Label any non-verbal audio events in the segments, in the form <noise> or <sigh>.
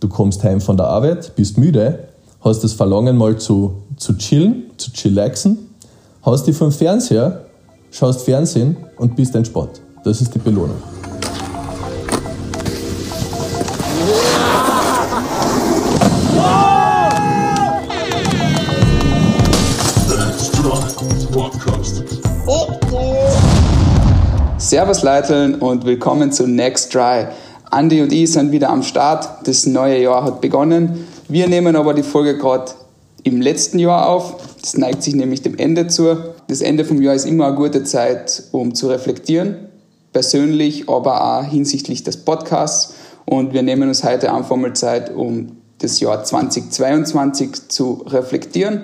du kommst heim von der Arbeit, bist müde, hast das Verlangen mal zu, zu chillen, zu chillaxen, haust dich vom Fernseher, schaust Fernsehen und bist entspannt. Das ist die Belohnung. Servus Leiteln und willkommen zu Next Try. Andy und ich sind wieder am Start. Das neue Jahr hat begonnen. Wir nehmen aber die Folge gerade im letzten Jahr auf. Das neigt sich nämlich dem Ende zu. Das Ende vom Jahr ist immer eine gute Zeit, um zu reflektieren. Persönlich, aber auch hinsichtlich des Podcasts. Und wir nehmen uns heute einfach mal Zeit, um das Jahr 2022 zu reflektieren.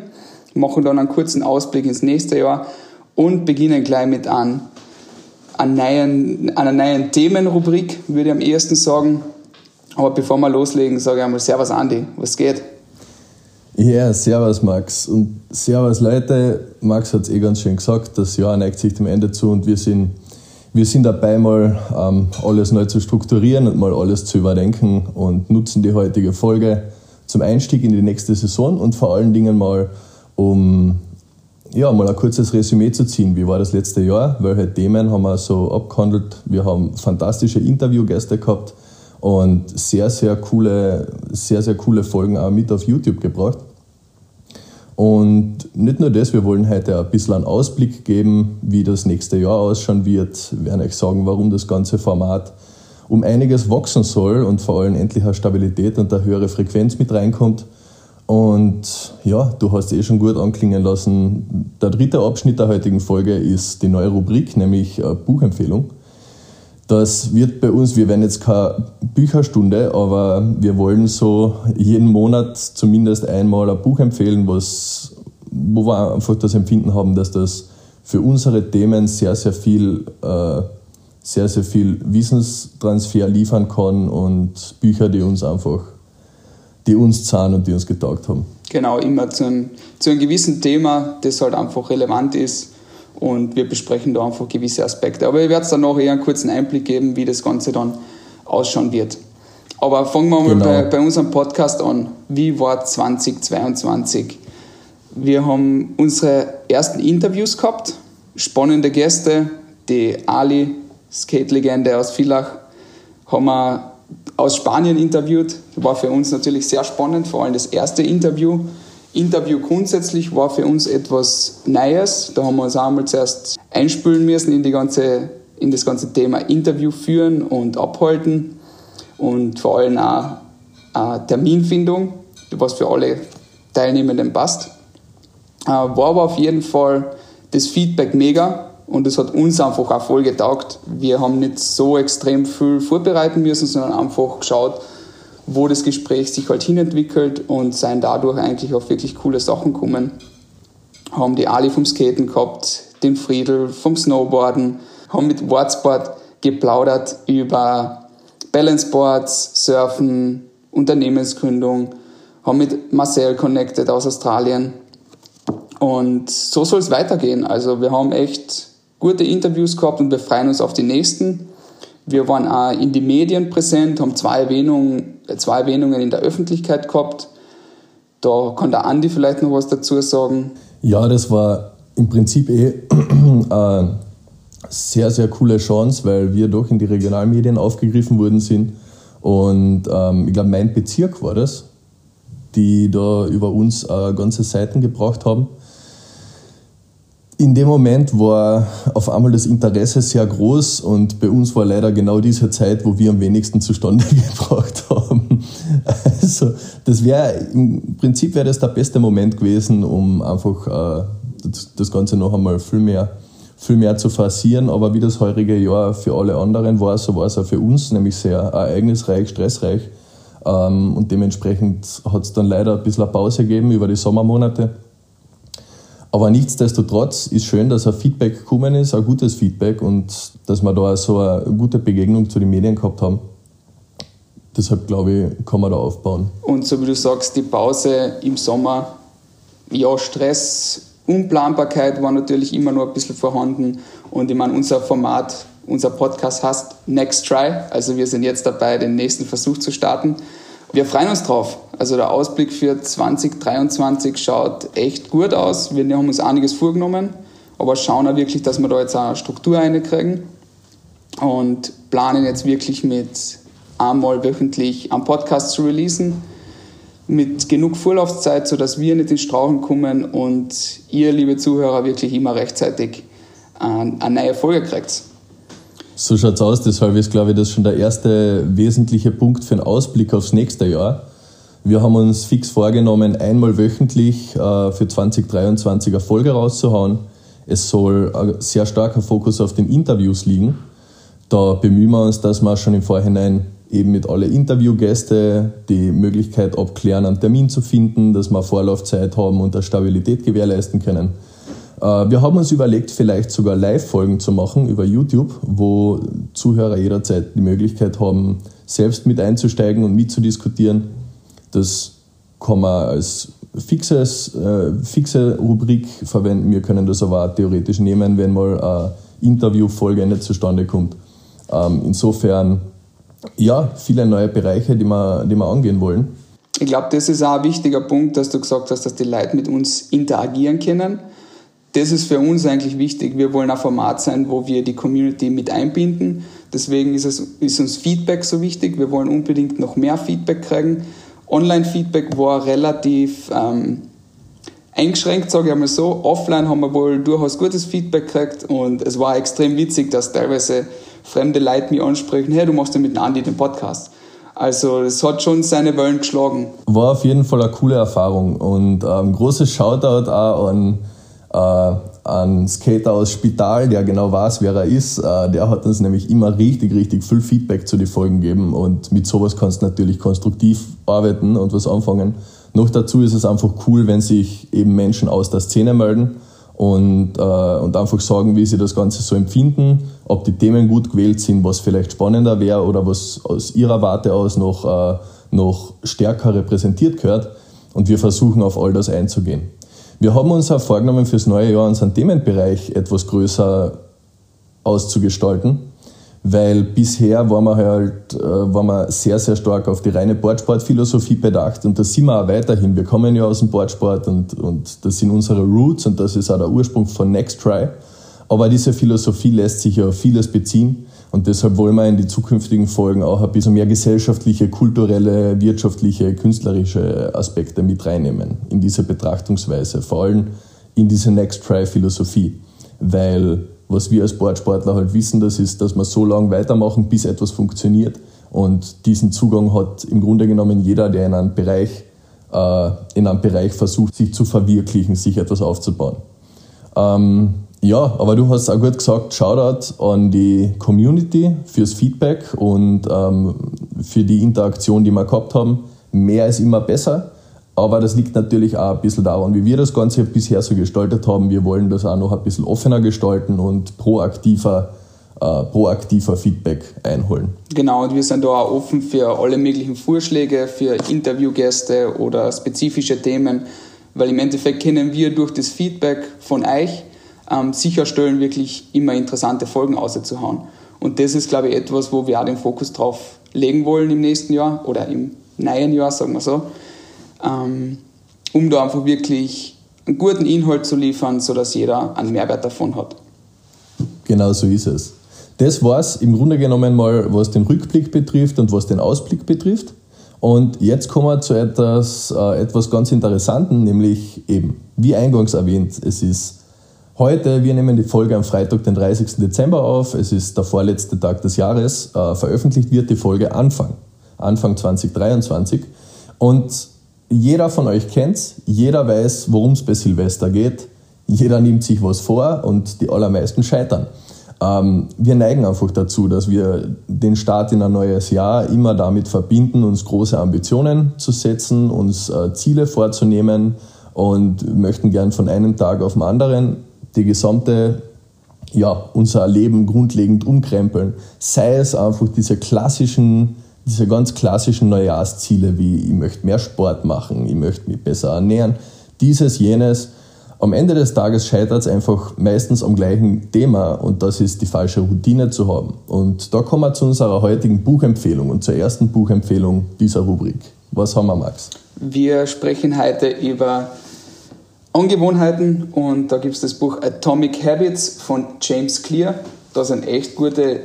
Machen dann einen kurzen Ausblick ins nächste Jahr und beginnen gleich mit an einer neuen, einer neuen Themenrubrik, würde ich am ehesten sagen. Aber bevor wir loslegen, sage ich einmal Servus Andi, was geht? Ja, yeah, Servus Max und Servus Leute. Max hat es eh ganz schön gesagt, das Jahr neigt sich dem Ende zu und wir sind, wir sind dabei, mal ähm, alles neu zu strukturieren und mal alles zu überdenken und nutzen die heutige Folge zum Einstieg in die nächste Saison und vor allen Dingen mal, um ja, mal ein kurzes Resümee zu ziehen. Wie war das letzte Jahr? Welche Themen haben wir so abgehandelt? Wir haben fantastische Interviewgäste gehabt und sehr, sehr coole, sehr, sehr coole Folgen auch mit auf YouTube gebracht. Und nicht nur das, wir wollen heute ein bisschen einen Ausblick geben, wie das nächste Jahr ausschauen wird. Wir werden euch sagen, warum das ganze Format um einiges wachsen soll und vor allem endlich eine Stabilität und eine höhere Frequenz mit reinkommt. Und ja, du hast eh schon gut anklingen lassen. Der dritte Abschnitt der heutigen Folge ist die neue Rubrik, nämlich äh, Buchempfehlung. Das wird bei uns, wir werden jetzt keine Bücherstunde, aber wir wollen so jeden Monat zumindest einmal ein Buch empfehlen, was, wo wir einfach das Empfinden haben, dass das für unsere Themen sehr, sehr viel, äh, sehr, sehr viel Wissenstransfer liefern kann und Bücher, die uns einfach die uns zahlen und die uns getaugt haben. Genau, immer zu einem, zu einem gewissen Thema, das halt einfach relevant ist und wir besprechen da einfach gewisse Aspekte. Aber ich werde es dann noch eher einen kurzen Einblick geben, wie das Ganze dann ausschauen wird. Aber fangen wir mal genau. bei, bei unserem Podcast an. Wie war 2022? Wir haben unsere ersten Interviews gehabt, spannende Gäste, die Ali, Skate-Legende aus Villach, haben wir aus Spanien interviewt. War für uns natürlich sehr spannend, vor allem das erste Interview. Interview grundsätzlich war für uns etwas Neues. Da haben wir uns einmal zuerst einspülen müssen in, die ganze, in das ganze Thema Interview führen und abhalten und vor allem auch Terminfindung, was für alle Teilnehmenden passt. Äh, war aber auf jeden Fall das Feedback mega. Und es hat uns einfach auch voll getaugt. Wir haben nicht so extrem viel vorbereiten müssen, sondern einfach geschaut, wo das Gespräch sich halt hinentwickelt und seien dadurch eigentlich auf wirklich coole Sachen gekommen. Haben die Ali vom Skaten gehabt, den Friedel vom Snowboarden, haben mit Wordsport geplaudert über Balanceboards, Surfen, Unternehmensgründung, haben mit Marcel connected aus Australien. Und so soll es weitergehen. Also wir haben echt gute Interviews gehabt und wir freuen uns auf die nächsten. Wir waren auch in die Medien präsent, haben zwei Erwähnungen, zwei Erwähnungen in der Öffentlichkeit gehabt. Da kann der Andi vielleicht noch was dazu sagen. Ja, das war im Prinzip eh eine <clears throat> sehr, sehr coole Chance, weil wir doch in die Regionalmedien aufgegriffen worden sind. Und ähm, ich glaube, mein Bezirk war das, die da über uns äh, ganze Seiten gebracht haben in dem Moment war auf einmal das Interesse sehr groß und bei uns war leider genau diese Zeit, wo wir am wenigsten zustande <laughs> gebracht haben. Also das wäre im Prinzip wäre das der beste Moment gewesen, um einfach äh, das Ganze noch einmal viel mehr, viel mehr zu forcieren. Aber wie das heurige Jahr für alle anderen war, so war es auch für uns, nämlich sehr ereignisreich, stressreich. Ähm, und dementsprechend hat es dann leider ein bisschen eine Pause gegeben über die Sommermonate. Aber nichtsdestotrotz ist schön, dass ein Feedback gekommen ist, ein gutes Feedback und dass wir da so eine gute Begegnung zu den Medien gehabt haben. Deshalb glaube ich, kann man da aufbauen. Und so wie du sagst, die Pause im Sommer, ja, Stress, Unplanbarkeit war natürlich immer nur ein bisschen vorhanden. Und ich meine, unser Format, unser Podcast heißt Next Try. Also wir sind jetzt dabei, den nächsten Versuch zu starten. Wir freuen uns drauf. Also der Ausblick für 2023 schaut echt gut aus. Wir haben uns einiges vorgenommen, aber schauen auch wirklich, dass wir da jetzt eine Struktur reinkriegen und planen jetzt wirklich mit einmal wöchentlich einen Podcast zu releasen mit genug Vorlaufzeit, sodass wir nicht in Strauchen kommen und ihr, liebe Zuhörer, wirklich immer rechtzeitig eine neue Folge kriegt. So schaut es aus, deshalb ist, glaube ich, das schon der erste wesentliche Punkt für einen Ausblick aufs nächste Jahr. Wir haben uns fix vorgenommen, einmal wöchentlich äh, für 2023 eine Folge rauszuhauen. Es soll ein sehr starker Fokus auf den Interviews liegen. Da bemühen wir uns, dass wir schon im Vorhinein eben mit alle Interviewgäste die Möglichkeit abklären, einen Termin zu finden, dass wir Vorlaufzeit haben und eine Stabilität gewährleisten können. Äh, wir haben uns überlegt, vielleicht sogar Live-Folgen zu machen über YouTube, wo Zuhörer jederzeit die Möglichkeit haben, selbst mit einzusteigen und mitzudiskutieren. Das kann man als fixes, äh, fixe Rubrik verwenden. Wir können das aber auch theoretisch nehmen, wenn mal eine Interviewfolge nicht zustande kommt. Ähm, insofern, ja, viele neue Bereiche, die wir, die wir angehen wollen. Ich glaube, das ist auch ein wichtiger Punkt, dass du gesagt hast, dass die Leute mit uns interagieren können das ist für uns eigentlich wichtig. Wir wollen ein Format sein, wo wir die Community mit einbinden. Deswegen ist, es, ist uns Feedback so wichtig. Wir wollen unbedingt noch mehr Feedback kriegen. Online-Feedback war relativ ähm, eingeschränkt, sage ich einmal so. Offline haben wir wohl durchaus gutes Feedback gekriegt und es war extrem witzig, dass teilweise fremde Leute mich ansprechen, hey, du machst ja mit Andi den Podcast. Also es hat schon seine Wellen geschlagen. War auf jeden Fall eine coole Erfahrung und ähm, großes Shoutout auch an ein Skater aus Spital, der genau weiß, wer er ist, äh, der hat uns nämlich immer richtig, richtig viel Feedback zu den Folgen gegeben und mit sowas kannst du natürlich konstruktiv arbeiten und was anfangen. Noch dazu ist es einfach cool, wenn sich eben Menschen aus der Szene melden und, äh, und einfach sagen, wie sie das Ganze so empfinden, ob die Themen gut gewählt sind, was vielleicht spannender wäre oder was aus ihrer Warte aus noch, äh, noch stärker repräsentiert gehört. Und wir versuchen auf all das einzugehen. Wir haben uns auch vorgenommen, fürs neue Jahr unseren Themenbereich etwas größer auszugestalten, weil bisher waren wir halt äh, waren wir sehr, sehr stark auf die reine Boardsportphilosophie bedacht und das sind wir auch weiterhin. Wir kommen ja aus dem Boardsport und, und das sind unsere Roots und das ist auch der Ursprung von Next Try. Aber diese Philosophie lässt sich ja auf vieles beziehen und deshalb wollen wir in die zukünftigen Folgen auch ein bisschen mehr gesellschaftliche, kulturelle, wirtschaftliche, künstlerische Aspekte mit reinnehmen in diese Betrachtungsweise, vor allem in diese Next Try Philosophie. Weil was wir als Sportsportler halt wissen, das ist, dass wir so lange weitermachen, bis etwas funktioniert. Und diesen Zugang hat im Grunde genommen jeder, der in einem Bereich, äh, in einem Bereich versucht, sich zu verwirklichen, sich etwas aufzubauen. Ähm, ja, aber du hast auch gut gesagt, Shoutout an die Community fürs Feedback und ähm, für die Interaktion, die wir gehabt haben. Mehr ist immer besser, aber das liegt natürlich auch ein bisschen daran, wie wir das Ganze bisher so gestaltet haben. Wir wollen das auch noch ein bisschen offener gestalten und proaktiver, äh, proaktiver Feedback einholen. Genau, und wir sind da auch offen für alle möglichen Vorschläge, für Interviewgäste oder spezifische Themen, weil im Endeffekt kennen wir durch das Feedback von euch ähm, sicherstellen, wirklich immer interessante Folgen auszuhauen. Und das ist, glaube ich, etwas, wo wir auch den Fokus drauf legen wollen im nächsten Jahr oder im neuen Jahr, sagen wir so, ähm, um da einfach wirklich einen guten Inhalt zu liefern, sodass jeder einen Mehrwert davon hat. Genau so ist es. Das war es im Grunde genommen mal, was den Rückblick betrifft und was den Ausblick betrifft. Und jetzt kommen wir zu etwas, äh, etwas ganz Interessanten, nämlich eben, wie eingangs erwähnt, es ist Heute, wir nehmen die Folge am Freitag, den 30. Dezember auf. Es ist der vorletzte Tag des Jahres. Äh, veröffentlicht wird die Folge Anfang, Anfang 2023. Und jeder von euch kennt's, jeder weiß, worum es bei Silvester geht. Jeder nimmt sich was vor und die allermeisten scheitern. Ähm, wir neigen einfach dazu, dass wir den Start in ein neues Jahr immer damit verbinden, uns große Ambitionen zu setzen, uns äh, Ziele vorzunehmen und möchten gern von einem Tag auf den anderen die gesamte, ja, unser Leben grundlegend umkrempeln. Sei es einfach diese klassischen, diese ganz klassischen Neujahrsziele wie ich möchte mehr Sport machen, ich möchte mich besser ernähren, dieses, jenes. Am Ende des Tages scheitert es einfach meistens am gleichen Thema und das ist die falsche Routine zu haben. Und da kommen wir zu unserer heutigen Buchempfehlung und zur ersten Buchempfehlung dieser Rubrik. Was haben wir, Max? Wir sprechen heute über Angewohnheiten und da gibt es das Buch Atomic Habits von James Clear. Da sind echt gute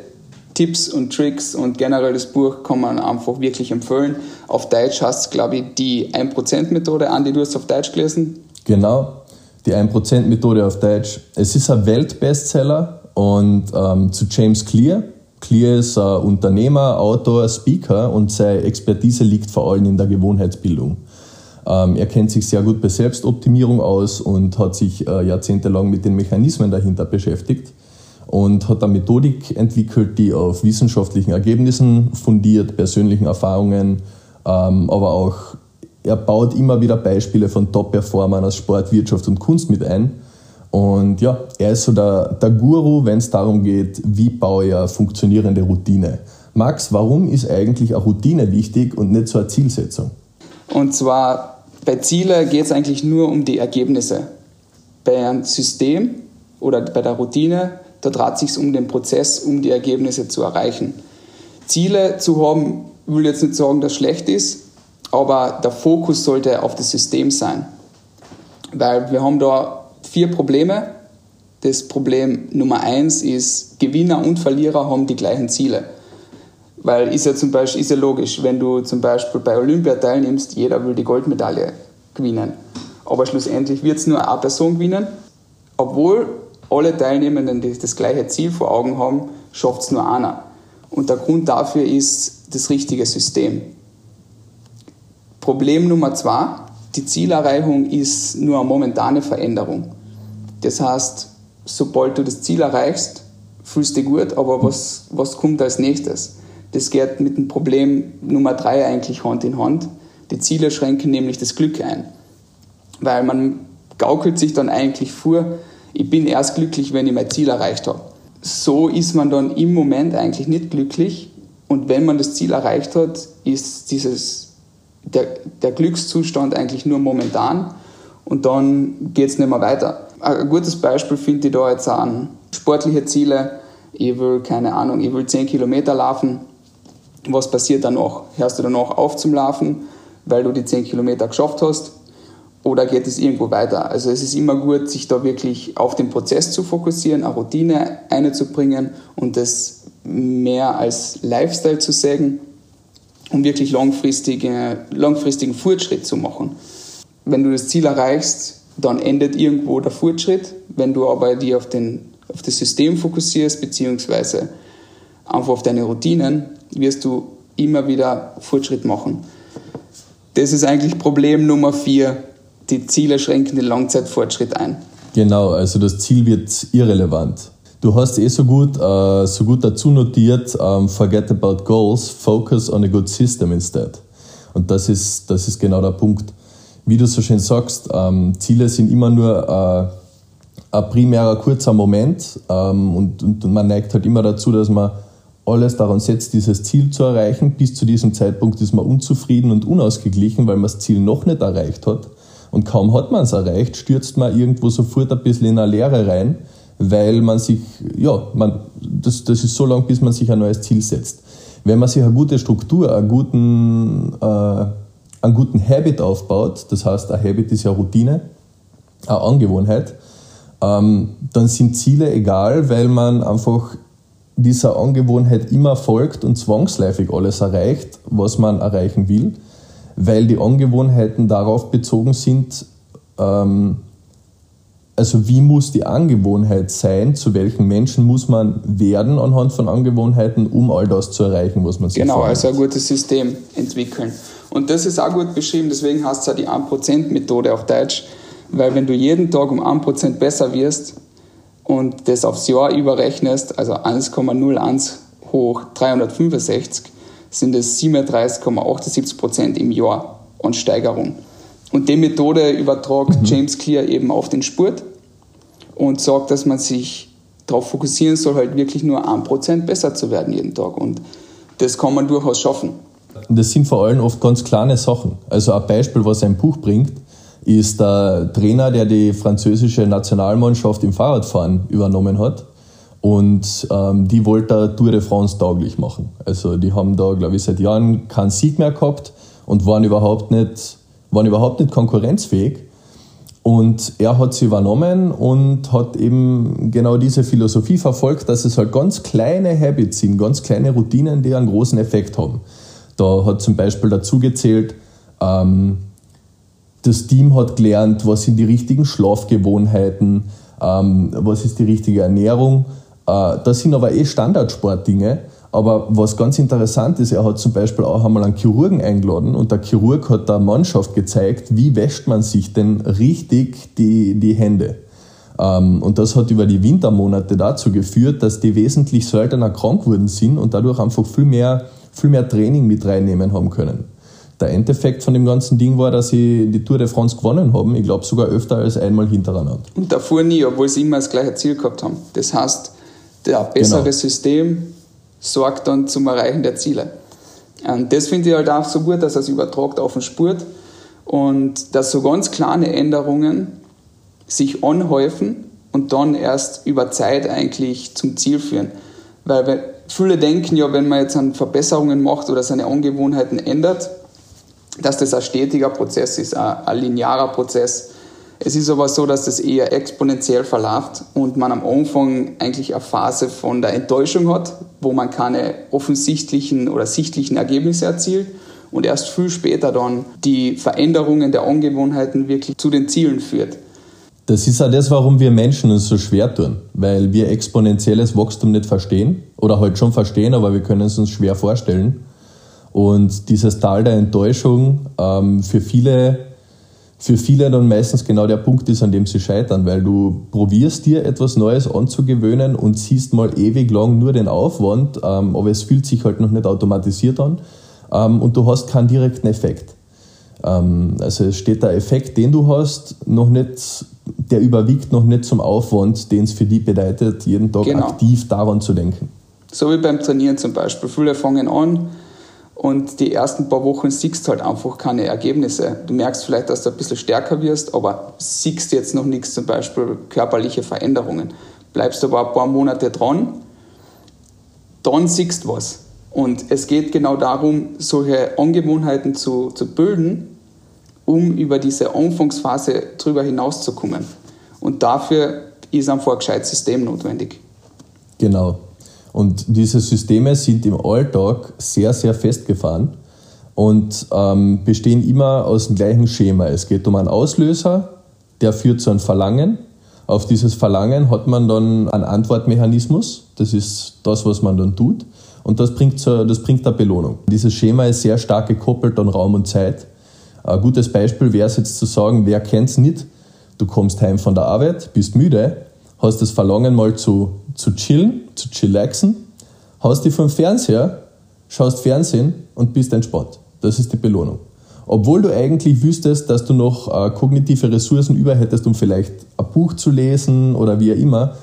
Tipps und Tricks und generell das Buch kann man einfach wirklich empfehlen. Auf Deutsch heißt es, glaube ich, die 1%-Methode. Andi, du hast es auf Deutsch gelesen? Genau, die 1%-Methode auf Deutsch. Es ist ein Weltbestseller und ähm, zu James Clear. Clear ist ein Unternehmer, Autor, Speaker und seine Expertise liegt vor allem in der Gewohnheitsbildung. Ähm, er kennt sich sehr gut bei Selbstoptimierung aus und hat sich äh, jahrzehntelang mit den Mechanismen dahinter beschäftigt und hat eine Methodik entwickelt, die auf wissenschaftlichen Ergebnissen fundiert, persönlichen Erfahrungen, ähm, aber auch er baut immer wieder Beispiele von Top-Performern aus Sport, Wirtschaft und Kunst mit ein. Und ja, er ist so der, der Guru, wenn es darum geht, wie baue ich eine funktionierende Routine. Max, warum ist eigentlich eine Routine wichtig und nicht so eine Zielsetzung? Und zwar bei Ziele geht es eigentlich nur um die Ergebnisse. Bei einem System oder bei der Routine, da dreht es sich um den Prozess, um die Ergebnisse zu erreichen. Ziele zu haben, will jetzt nicht sagen, dass schlecht ist, aber der Fokus sollte auf das System sein. Weil wir haben da vier Probleme. Das Problem Nummer eins ist, Gewinner und Verlierer haben die gleichen Ziele. Weil ist ja zum Beispiel ist ja logisch, wenn du zum Beispiel bei Olympia teilnimmst, jeder will die Goldmedaille gewinnen. Aber schlussendlich wird es nur eine Person gewinnen. Obwohl alle Teilnehmenden das gleiche Ziel vor Augen haben, schafft es nur einer. Und der Grund dafür ist das richtige System. Problem Nummer zwei, die Zielerreichung ist nur eine momentane Veränderung. Das heißt, sobald du das Ziel erreichst, fühlst du dich gut, aber was, was kommt als nächstes? Das geht mit dem Problem Nummer drei eigentlich Hand in Hand. Die Ziele schränken nämlich das Glück ein. Weil man gaukelt sich dann eigentlich vor, ich bin erst glücklich, wenn ich mein Ziel erreicht habe. So ist man dann im Moment eigentlich nicht glücklich. Und wenn man das Ziel erreicht hat, ist dieses, der, der Glückszustand eigentlich nur momentan. Und dann geht es nicht mehr weiter. Ein gutes Beispiel finde ich da jetzt an sportliche Ziele. Ich will, keine Ahnung, ich will 10 Kilometer laufen was passiert danach? Hörst du danach auf zum Laufen, weil du die 10 Kilometer geschafft hast? Oder geht es irgendwo weiter? Also es ist immer gut, sich da wirklich auf den Prozess zu fokussieren, eine Routine einzubringen und das mehr als Lifestyle zu sehen, um wirklich langfristige, langfristigen Fortschritt zu machen. Wenn du das Ziel erreichst, dann endet irgendwo der Fortschritt. Wenn du aber dich auf, den, auf das System fokussierst, beziehungsweise einfach auf deine Routinen, wirst du immer wieder Fortschritt machen. Das ist eigentlich Problem Nummer vier. Die Ziele schränken den Langzeitfortschritt ein. Genau, also das Ziel wird irrelevant. Du hast eh so gut, äh, so gut dazu notiert, ähm, forget about goals, focus on a good system instead. Und das ist, das ist genau der Punkt. Wie du so schön sagst, ähm, Ziele sind immer nur äh, ein primärer kurzer Moment ähm, und, und man neigt halt immer dazu, dass man alles daran setzt, dieses Ziel zu erreichen. Bis zu diesem Zeitpunkt ist man unzufrieden und unausgeglichen, weil man das Ziel noch nicht erreicht hat. Und kaum hat man es erreicht, stürzt man irgendwo sofort ein bisschen in eine Leere rein, weil man sich, ja, man, das, das ist so lang, bis man sich ein neues Ziel setzt. Wenn man sich eine gute Struktur, einen guten, äh, einen guten Habit aufbaut, das heißt, ein Habit ist ja Routine, eine Angewohnheit, ähm, dann sind Ziele egal, weil man einfach dieser Angewohnheit immer folgt und zwangsläufig alles erreicht, was man erreichen will, weil die Angewohnheiten darauf bezogen sind, ähm, also wie muss die Angewohnheit sein, zu welchen Menschen muss man werden anhand von Angewohnheiten, um all das zu erreichen, was man sich Genau, vorhat. also ein gutes System entwickeln. Und das ist auch gut beschrieben, deswegen heißt es ja die 1%-Methode auf Deutsch, weil wenn du jeden Tag um 1% besser wirst, und das aufs Jahr überrechnest, also 1,01 hoch 365, sind es 37,78 Prozent im Jahr an Steigerung. Und die Methode übertragt mhm. James Clear eben auf den Sport und sagt, dass man sich darauf fokussieren soll, halt wirklich nur 1% besser zu werden jeden Tag. Und das kann man durchaus schaffen. Das sind vor allem oft ganz kleine Sachen. Also ein Beispiel, was ein Buch bringt, ist der Trainer, der die französische Nationalmannschaft im Fahrradfahren übernommen hat. Und ähm, die wollte Tour de France tauglich machen. Also die haben da, glaube ich, seit Jahren keinen Sieg mehr gehabt und waren überhaupt nicht, waren überhaupt nicht konkurrenzfähig. Und er hat sie übernommen und hat eben genau diese Philosophie verfolgt, dass es halt ganz kleine Habits sind, ganz kleine Routinen, die einen großen Effekt haben. Da hat zum Beispiel dazu gezählt, ähm, das Team hat gelernt, was sind die richtigen Schlafgewohnheiten, ähm, was ist die richtige Ernährung. Äh, das sind aber eh Standardsportdinge. Aber was ganz interessant ist, er hat zum Beispiel auch einmal einen Chirurgen eingeladen und der Chirurg hat der Mannschaft gezeigt, wie wäscht man sich denn richtig die, die Hände. Ähm, und das hat über die Wintermonate dazu geführt, dass die wesentlich seltener krank wurden sind und dadurch einfach viel mehr, viel mehr Training mit reinnehmen haben können. Der Endeffekt von dem ganzen Ding war, dass sie die Tour de France gewonnen haben. Ich glaube sogar öfter als einmal hintereinander. Und davor nie, obwohl sie immer das gleiche Ziel gehabt haben. Das heißt, der bessere genau. System sorgt dann zum Erreichen der Ziele. Und das finde ich halt auch so gut, dass er es übertragt auf den Sport und dass so ganz kleine Änderungen sich anhäufen und dann erst über Zeit eigentlich zum Ziel führen. Weil viele denken ja, wenn man jetzt an Verbesserungen macht oder seine Angewohnheiten ändert, dass das ein stetiger Prozess ist, ein, ein linearer Prozess. Es ist aber so, dass das eher exponentiell verläuft und man am Anfang eigentlich eine Phase von der Enttäuschung hat, wo man keine offensichtlichen oder sichtlichen Ergebnisse erzielt und erst viel später dann die Veränderungen der Angewohnheiten wirklich zu den Zielen führt. Das ist auch das, warum wir Menschen uns so schwer tun, weil wir exponentielles Wachstum nicht verstehen oder halt schon verstehen, aber wir können es uns schwer vorstellen. Und dieses Tal der Enttäuschung ähm, für viele für viele dann meistens genau der Punkt ist, an dem sie scheitern, weil du probierst dir etwas Neues anzugewöhnen und siehst mal ewig lang nur den Aufwand, ähm, aber es fühlt sich halt noch nicht automatisiert an ähm, und du hast keinen direkten Effekt. Ähm, also es steht der Effekt, den du hast, noch nicht, der überwiegt noch nicht zum Aufwand, den es für dich bedeutet, jeden Tag genau. aktiv daran zu denken. So wie beim Trainieren zum Beispiel. Viele fangen an, und die ersten paar Wochen siehst halt einfach keine Ergebnisse. Du merkst vielleicht, dass du ein bisschen stärker wirst, aber siehst jetzt noch nichts, zum Beispiel körperliche Veränderungen. Bleibst aber ein paar Monate dran, dann siehst was. Und es geht genau darum, solche Angewohnheiten zu, zu bilden, um über diese Anfangsphase drüber hinauszukommen. Und dafür ist einfach ein gescheites System notwendig. Genau. Und diese Systeme sind im Alltag sehr, sehr festgefahren und ähm, bestehen immer aus dem gleichen Schema. Es geht um einen Auslöser, der führt zu einem Verlangen. Auf dieses Verlangen hat man dann einen Antwortmechanismus. Das ist das, was man dann tut. Und das bringt, zur, das bringt eine Belohnung. Dieses Schema ist sehr stark gekoppelt an Raum und Zeit. Ein gutes Beispiel wäre es jetzt zu sagen, wer kennt es nicht? Du kommst heim von der Arbeit, bist müde, hast das Verlangen mal zu zu chillen, zu chillaxen, haust dich vom Fernseher, schaust Fernsehen und bist entspannt. Das ist die Belohnung. Obwohl du eigentlich wüsstest, dass du noch äh, kognitive Ressourcen über hättest, um vielleicht ein Buch zu lesen oder wie auch immer,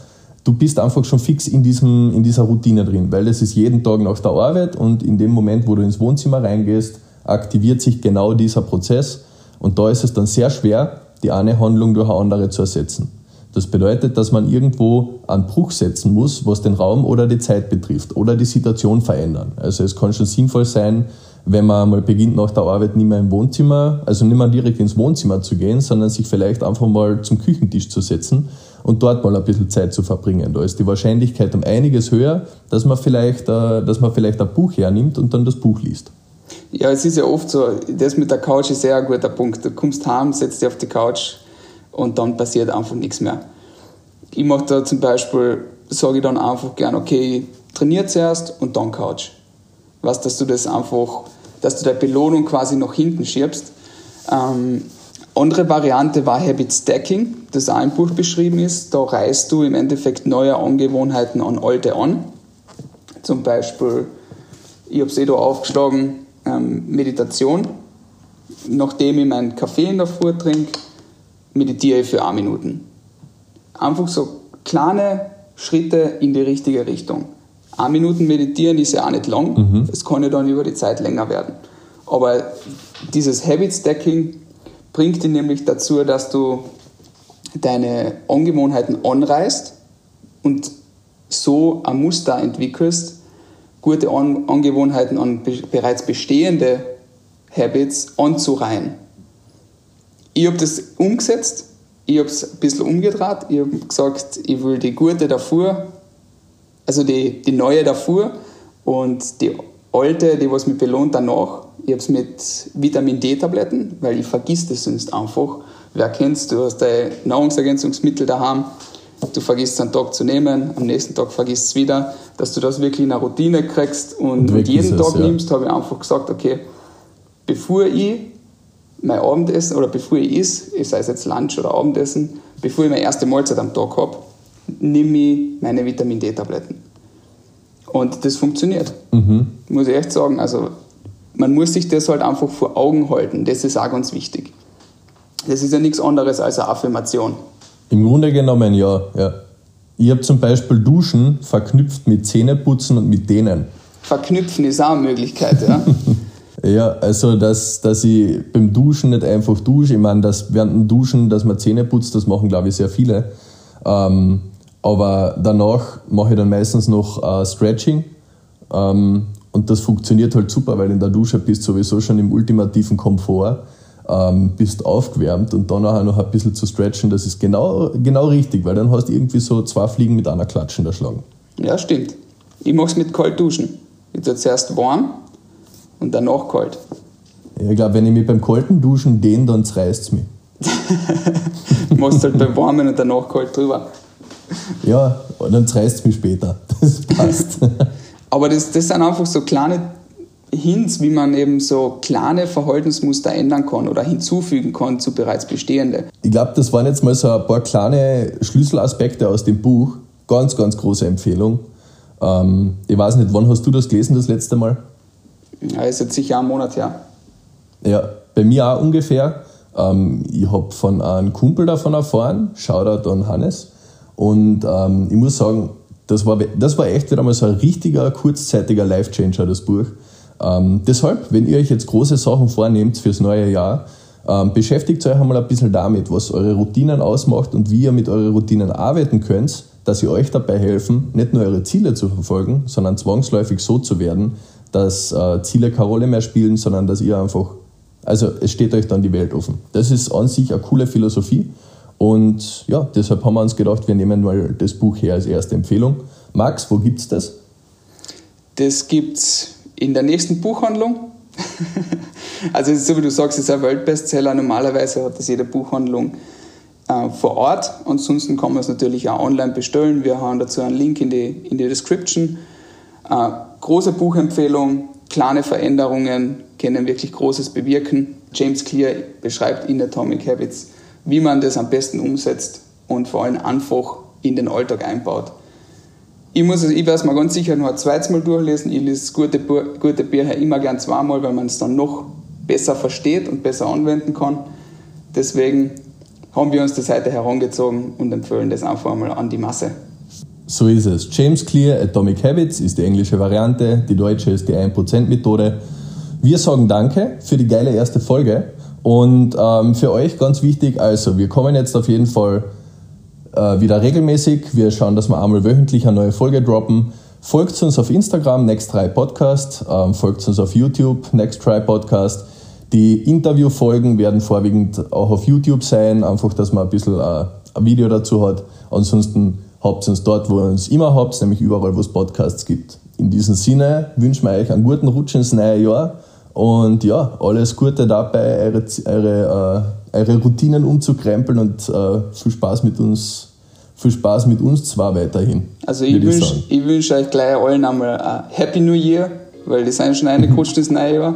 du bist einfach schon fix in, diesem, in dieser Routine drin, weil das ist jeden Tag nach der Arbeit und in dem Moment, wo du ins Wohnzimmer reingehst, aktiviert sich genau dieser Prozess und da ist es dann sehr schwer, die eine Handlung durch eine andere zu ersetzen. Das bedeutet, dass man irgendwo einen Bruch setzen muss, was den Raum oder die Zeit betrifft oder die Situation verändern. Also es kann schon sinnvoll sein, wenn man mal beginnt nach der Arbeit nicht mehr im Wohnzimmer, also nicht mehr direkt ins Wohnzimmer zu gehen, sondern sich vielleicht einfach mal zum Küchentisch zu setzen und dort mal ein bisschen Zeit zu verbringen. Da ist die Wahrscheinlichkeit um einiges höher, dass man vielleicht, äh, dass man vielleicht ein Buch hernimmt und dann das Buch liest. Ja, es ist ja oft so, das mit der Couch ist sehr ein guter Punkt. Du kommst heim, setzt dich auf die Couch, und dann passiert einfach nichts mehr. Ich mache da zum Beispiel, sage ich dann einfach gern, okay, trainiere zuerst und dann Couch. Weißt, dass du das einfach, dass du deine Belohnung quasi nach hinten schiebst. Ähm, andere Variante war Habit Stacking, das auch im Buch beschrieben ist. Da reißt du im Endeffekt neue Angewohnheiten an alte an. Zum Beispiel, ich habe es eh da aufgeschlagen, ähm, Meditation. Nachdem ich meinen Kaffee in der Früh trinke, meditiere ich für eine Minuten. Einfach so kleine Schritte in die richtige Richtung. Eine Minuten meditieren ist ja auch nicht lang, mhm. es kann ja dann über die Zeit länger werden. Aber dieses Habit Stacking bringt dich nämlich dazu, dass du deine Angewohnheiten anreißt und so ein Muster entwickelst, gute Angewohnheiten an bereits bestehende Habits anzureihen. Ich habe das umgesetzt, ich habe es ein bisschen umgedreht, ich habe gesagt, ich will die gute davor, also die, die neue davor und die alte, die was mich belohnt danach. Ich habe es mit Vitamin D-Tabletten, weil ich vergiss das sonst einfach. Wer kennst du, hast dein Nahrungsergänzungsmittel daheim, du vergisst einen Tag zu nehmen, am nächsten Tag vergisst es wieder, dass du das wirklich in eine Routine kriegst und, und jeden Tag es, ja. nimmst, habe ich einfach gesagt, okay, bevor ich mein Abendessen oder bevor ich is, sei es jetzt Lunch oder Abendessen, bevor ich meine erste Mahlzeit am Tag habe, nehme ich meine Vitamin D-Tabletten. Und das funktioniert. Mhm. Muss ich echt sagen. Also man muss sich das halt einfach vor Augen halten. Das ist auch ganz wichtig. Das ist ja nichts anderes als eine Affirmation. Im Grunde genommen ja. ja. Ich habe zum Beispiel Duschen verknüpft mit Zähneputzen und mit Dehnen. Verknüpfen ist auch eine Möglichkeit, ja. <laughs> ja, also dass, dass ich beim Duschen nicht einfach dusche. Ich meine, dass während dem Duschen, dass man Zähne putzt, das machen, glaube ich, sehr viele. Ähm, aber danach mache ich dann meistens noch äh, Stretching. Ähm, und das funktioniert halt super, weil in der Dusche bist du sowieso schon im ultimativen Komfort ähm, bist aufgewärmt und dann auch noch ein bisschen zu stretchen, das ist genau, genau richtig, weil dann hast du irgendwie so zwei Fliegen mit einer Klatschen erschlagen. Ja, stimmt. Ich mache es mit kalt duschen. Ich tue zuerst warm und danach kalt. Ja, ich glaube, wenn ich mich beim kalten Duschen dehne, dann zerreißt es mich. du <laughs> machst halt beim Warmen und danach kalt drüber. Ja, dann zerreißt es mich später. <laughs> Das passt. <laughs> Aber das, das sind einfach so kleine Hints, wie man eben so kleine Verhaltensmuster ändern kann oder hinzufügen kann zu bereits bestehende. Ich glaube, das waren jetzt mal so ein paar kleine Schlüsselaspekte aus dem Buch. Ganz, ganz große Empfehlung. Ähm, ich weiß nicht, wann hast du das gelesen das letzte Mal? Ja, ist jetzt sicher ein Monat her. Ja, bei mir auch ungefähr. Ähm, ich habe von einem Kumpel davon erfahren, Shoutout an Hannes. Und ähm, ich muss sagen, das war, das war echt wieder mal so ein richtiger, kurzzeitiger Life-Changer, das Buch. Ähm, deshalb, wenn ihr euch jetzt große Sachen vornehmt fürs neue Jahr, ähm, beschäftigt euch einmal ein bisschen damit, was eure Routinen ausmacht und wie ihr mit euren Routinen arbeiten könnt, dass sie euch dabei helfen, nicht nur eure Ziele zu verfolgen, sondern zwangsläufig so zu werden, dass äh, Ziele keine Rolle mehr spielen, sondern dass ihr einfach, also es steht euch dann die Welt offen. Das ist an sich eine coole Philosophie und ja, deshalb haben wir uns gedacht, wir nehmen mal das Buch her als erste Empfehlung. Max, wo gibt's das? Das gibt's in der nächsten Buchhandlung. <laughs> also so wie du sagst, es ist ein Weltbestseller. Normalerweise hat das jede Buchhandlung äh, vor Ort. Ansonsten kann man es natürlich auch online bestellen. Wir haben dazu einen Link in die, in die Description. Äh, große Buchempfehlung, kleine Veränderungen können wirklich Großes bewirken. James Clear beschreibt in Atomic Habits, wie man das am besten umsetzt und vor allem einfach in den Alltag einbaut. Ich, muss es, ich werde es mir ganz sicher noch ein zweites Mal durchlesen. Ich lese gute, gute Bücher immer gern zweimal, weil man es dann noch besser versteht und besser anwenden kann. Deswegen haben wir uns das heute herangezogen und empfehlen das einfach einmal an die Masse. So ist es. James Clear Atomic Habits ist die englische Variante, die deutsche ist die 1%-Methode. Wir sagen Danke für die geile erste Folge und ähm, für euch ganz wichtig, also wir kommen jetzt auf jeden Fall äh, wieder regelmäßig. Wir schauen, dass wir einmal wöchentlich eine neue Folge droppen. Folgt uns auf Instagram, Next3 Podcast. Ähm, folgt uns auf YouTube, Next3 Podcast. Die Interviewfolgen werden vorwiegend auch auf YouTube sein, einfach, dass man ein bisschen äh, ein Video dazu hat. Ansonsten habt ihr uns dort, wo ihr uns immer habt, nämlich überall, wo es Podcasts gibt. In diesem Sinne wünschen wir euch einen guten Rutsch ins neue Jahr und ja, alles Gute dabei, eure, eure, äh, eure Routinen umzukrempeln und äh, viel Spaß mit uns viel Spaß mit uns zwei weiterhin. Also ich wünsche wünsch euch gleich allen einmal ein Happy New Year, weil die sind schon reingerutscht ins neue Jahr.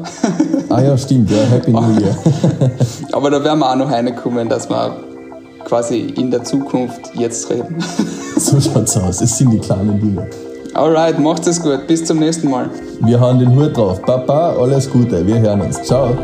ah ja, stimmt, ja, Happy New Year. <laughs> Aber da werden wir auch noch reinkommen, dass wir quasi in der Zukunft jetzt reden. <laughs> so schaut's aus, es sind die kleinen Dinge. Alright, macht es gut, bis zum nächsten Mal. Wir haben den Hut drauf. Papa, alles Gute, wir hören uns. Ciao.